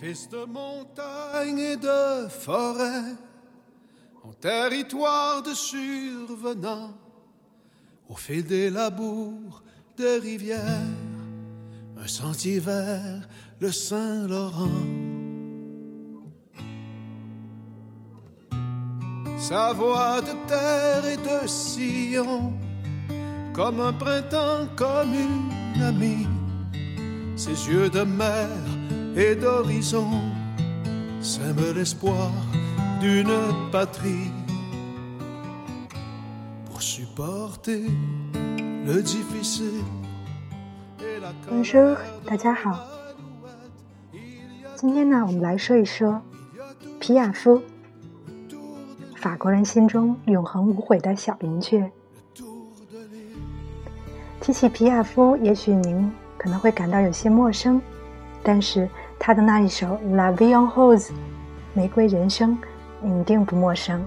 fils de montagne et de forêt, en territoire de survenant, au fil des labours, des rivières, un sentier vers le Saint-Laurent. Sa voix de terre et de sillon, comme un printemps, comme une amie, ses yeux de mer et d'horizon sèment l'espoir d'une patrie pour supporter le difficile. et la Bonjour，大家好。今天呢，我们来说一说皮亚夫，法国人心中永恒无悔的小云雀。提起皮亚夫，也许您可能会感到有些陌生，但是他的那一首《La Vie en Rose》玫瑰人生，你一定不陌生。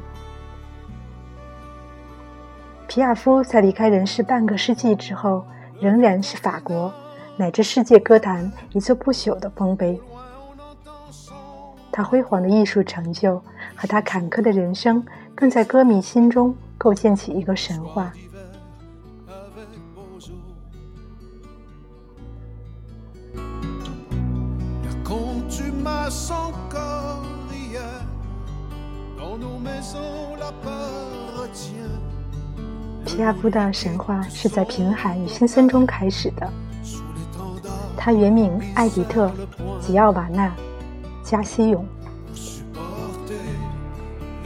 皮亚夫在离开人世半个世纪之后，仍然是法国乃至世界歌坛一座不朽的丰碑。他辉煌的艺术成就和他坎坷的人生，更在歌迷心中构建起一个神话。皮亚夫的神话是在贫寒与辛酸中开始的。他原名艾迪特·吉奥瓦纳·加西永，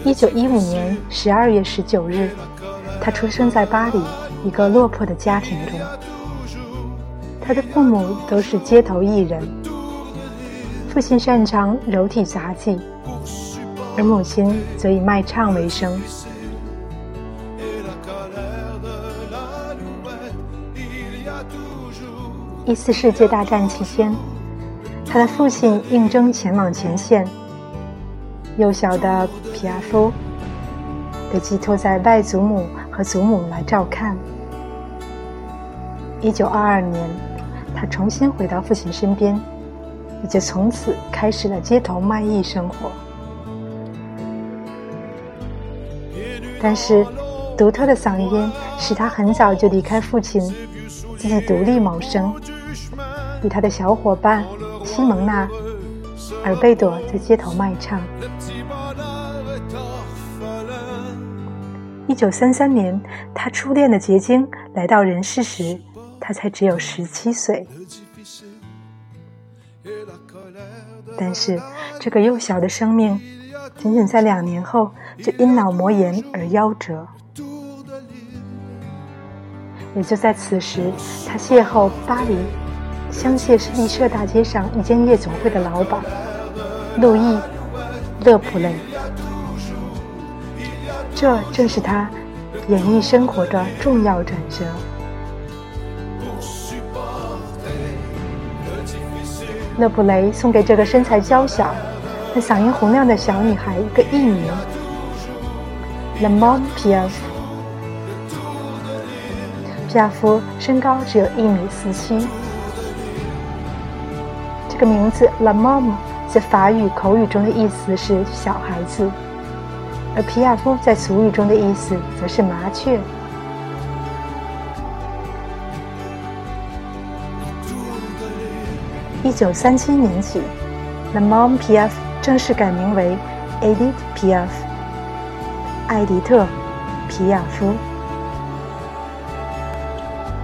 一九一五年十二月十九日，他出生在巴黎一个落魄的家庭中。他的父母都是街头艺人，父亲擅长柔体杂技，而母亲则以卖唱为生。一次世界大战期间，他的父亲应征前往前线，幼小的皮亚夫被寄托在外祖母和祖母来照看。一九二二年，他重新回到父亲身边，也就从此开始了街头卖艺生活。但是，独特的嗓音使他很早就离开父亲，自己独立谋生。与他的小伙伴西蒙娜、尔贝朵在街头卖唱。一九三三年，他初恋的结晶来到人世时，他才只有十七岁。但是，这个幼小的生命，仅仅在两年后就因脑膜炎而夭折。也就在此时，他邂逅巴黎香榭丽舍大街上一间夜总会的老板路易·勒普雷。这正是他演艺生活的重要转折。勒普雷送给这个身材娇小但嗓音洪亮的小女孩一个艺名 l e m o n Piaf。皮亚夫身高只有一米四七。这个名字 La Mom 在法语口语中的意思是小孩子，而皮亚夫在俗语中的意思则是麻雀。一九三七年起，La Mom Piaf 正式改名为 Edith Piaf，艾迪特·皮亚夫。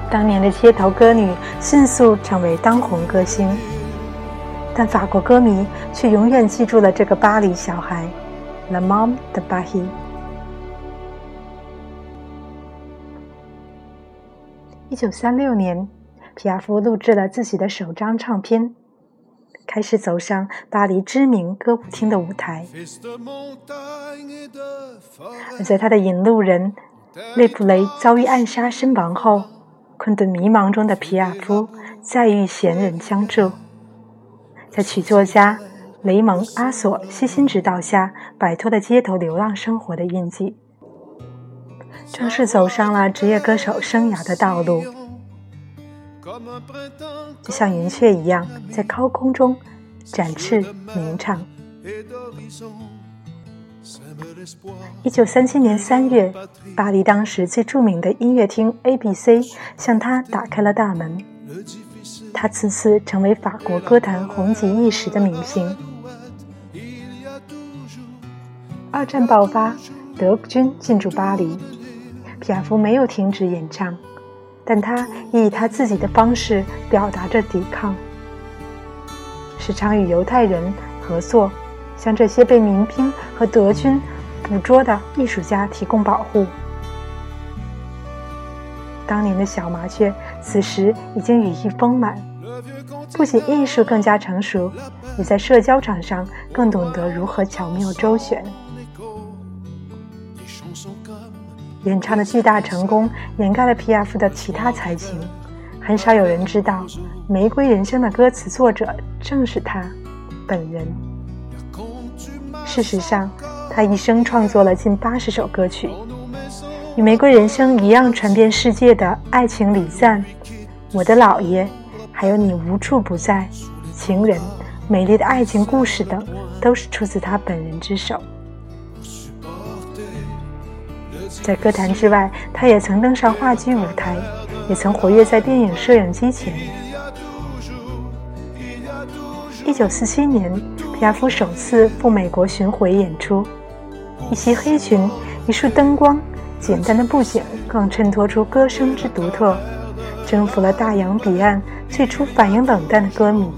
当年的街头歌女迅速成为当红歌星，但法国歌迷却永远记住了这个巴黎小孩 La Mom de Paris。一九三六年，皮亚夫录制了自己的首张唱片，开始走上巴黎知名歌舞厅的舞台。而在他的引路人雷普雷遭遇暗杀身亡后，困顿迷茫中的皮亚夫再遇贤人相助，在曲作家雷蒙·阿索悉心指导下，摆脱了街头流浪生活的印记，正式走上了职业歌手生涯的道路。就像云雀一样，在高空中展翅鸣唱。一九三七年三月，巴黎当时最著名的音乐厅 ABC 向他打开了大门，他此次成为法国歌坛红极一时的明星。二战爆发，德军进驻巴黎，皮亚夫没有停止演唱，但他以他自己的方式表达着抵抗，时常与犹太人合作。向这些被民兵和德军捕捉的艺术家提供保护。当年的小麻雀此时已经羽翼丰满，不仅艺术更加成熟，也在社交场上更懂得如何巧妙周旋。演唱的巨大成功掩盖了皮亚夫的其他才情，很少有人知道，《玫瑰人生》的歌词作者正是他本人。事实上，他一生创作了近八十首歌曲，与《玫瑰人生》一样传遍世界的《爱情礼赞》《我的姥爷》，还有《你无处不在》《情人》《美丽的爱情故事》等，都是出自他本人之手。在歌坛之外，他也曾登上话剧舞台，也曾活跃在电影摄影机前。一九四七年。皮亚夫首次赴美国巡回演出，一袭黑裙，一束灯光，简单的布景更衬托出歌声之独特，征服了大洋彼岸最初反应冷淡的歌迷。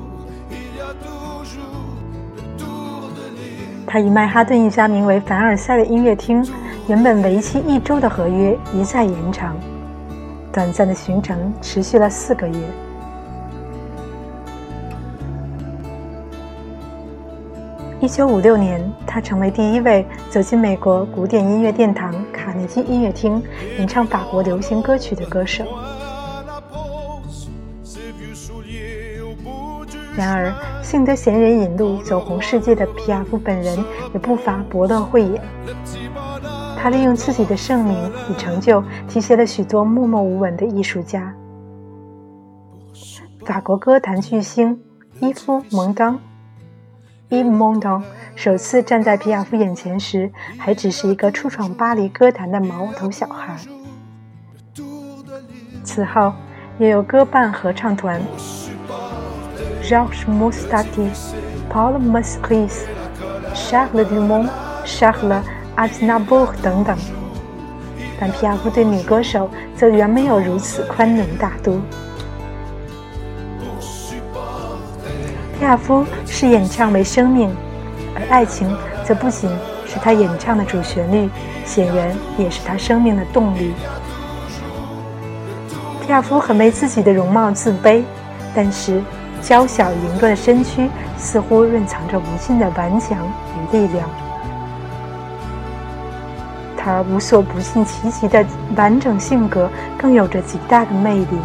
他与曼哈顿一家名为凡尔赛的音乐厅，原本为期一周的合约一再延长，短暂的行程持续了四个月。一九五六年，他成为第一位走进美国古典音乐殿堂卡内基音乐厅演唱法国流行歌曲的歌手。然而，幸得贤人引路走红世界的皮亚夫本人也不乏博乐慧眼。他利用自己的盛名与成就，提携了许多默默无闻的艺术家。法国歌坛巨星伊夫·蒙当。伊姆蒙当首次站在皮亚夫眼前时，还只是一个初闯巴黎歌坛的毛头小孩。此后，也有歌伴合唱团 Georges Moustaki、Paul Masris、Charles Dumont、Charles Aznavour 等等。但皮亚夫对女歌手则远没有如此宽容大度。亚夫视演唱为生命，而爱情则不仅是他演唱的主旋律，显然也是他生命的动力。皮亚夫很为自己的容貌自卑，但是娇小羸弱的身躯似乎蕴藏着无尽的顽强与力量。他无所不尽其极的完整性格，更有着极大的魅力。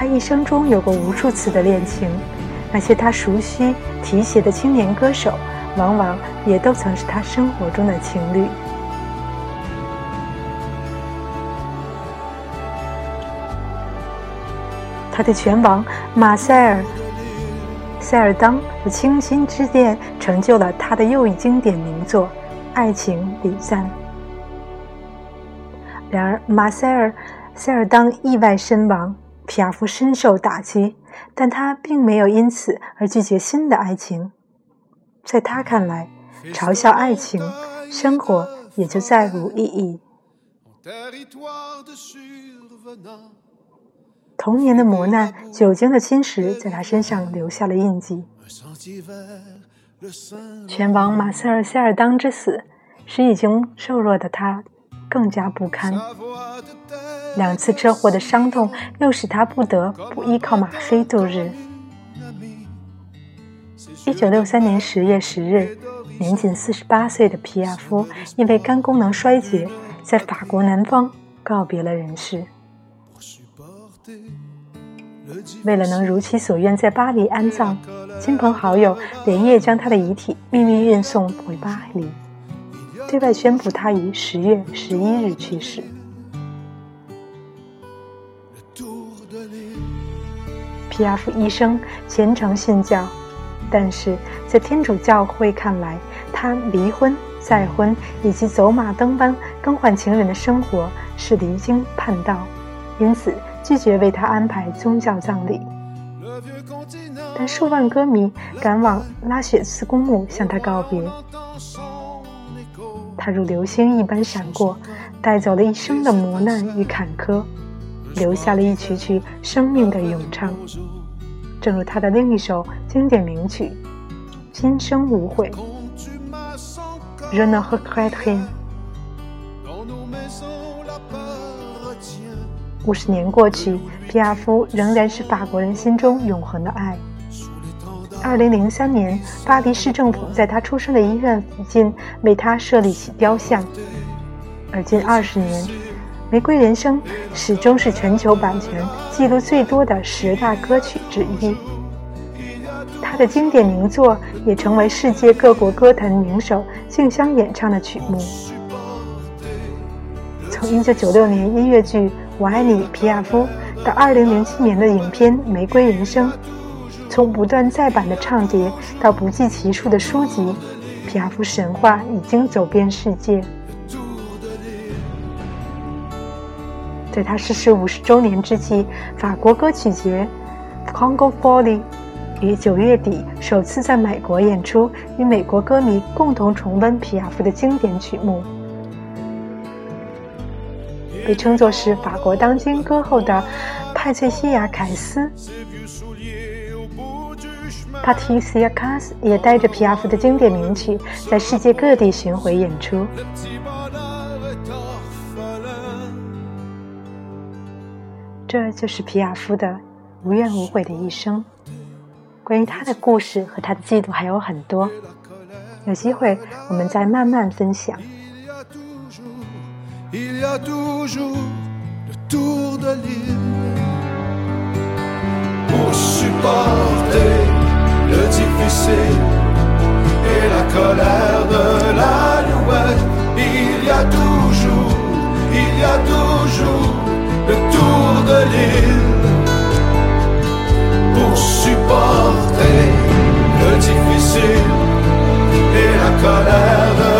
他一生中有过无数次的恋情，那些他熟悉提携的青年歌手，往往也都曾是他生活中的情侣。他的拳王马塞尔·塞尔当的倾心之恋，成就了他的又一经典名作《爱情礼赞》。然而，马塞尔·塞尔当意外身亡。皮亚夫深受打击，但他并没有因此而拒绝新的爱情。在他看来，嘲笑爱情，生活也就再无意义。童年的磨难、酒精的侵蚀，在他身上留下了印记。拳王马塞尔·塞尔当之死，使已经瘦弱的他更加不堪。两次车祸的伤痛又使他不得不依靠吗啡度日。一九六三年十月十日，年仅四十八岁的皮亚夫因为肝功能衰竭，在法国南方告别了人世。为了能如其所愿在巴黎安葬，亲朋好友连夜将他的遗体秘密运送回巴黎，对外宣布他于十月十一日去世。皮亚夫一生虔诚信教，但是在天主教会看来，他离婚、再婚以及走马灯般更换情人的生活是离经叛道，因此拒绝为他安排宗教葬礼。但数万歌迷赶往拉雪茨公墓向他告别，他如流星一般闪过，带走了一生的磨难与坎坷，留下了一曲曲生命的咏唱。正如他的另一首经典名曲《今生无悔》。Je ne regrette rien。五十年过去，皮亚夫仍然是法国人心中永恒的爱。二零零三年，巴黎市政府在他出生的医院附近为他设立起雕像。而近二十年，《玫瑰人生》始终是全球版权记录最多的十大歌曲之一。他的经典名作也成为世界各国歌坛名手竞相演唱的曲目。从一九九六年音乐剧。我爱你，皮亚夫。到二零零七年的影片《玫瑰人生》，从不断再版的唱碟到不计其数的书籍，皮亚夫神话已经走遍世界。在他逝世五十周年之际，法国歌曲节 （Congo Folly） 于九月底首次在美国演出，与美国歌迷共同重温皮亚夫的经典曲目。被称作是法国当今歌后的派翠西亚·凯斯 （Patricia Cass） 也带着皮亚夫的经典名曲在世界各地巡回演出。这就是皮亚夫的无怨无悔的一生。关于他的故事和他的记录还有很多，有机会我们再慢慢分享。il y a toujours le tour de l'île et la colère de l'alouette. Il y a toujours, il y a toujours le tour de l'île pour supporter le difficile et la colère de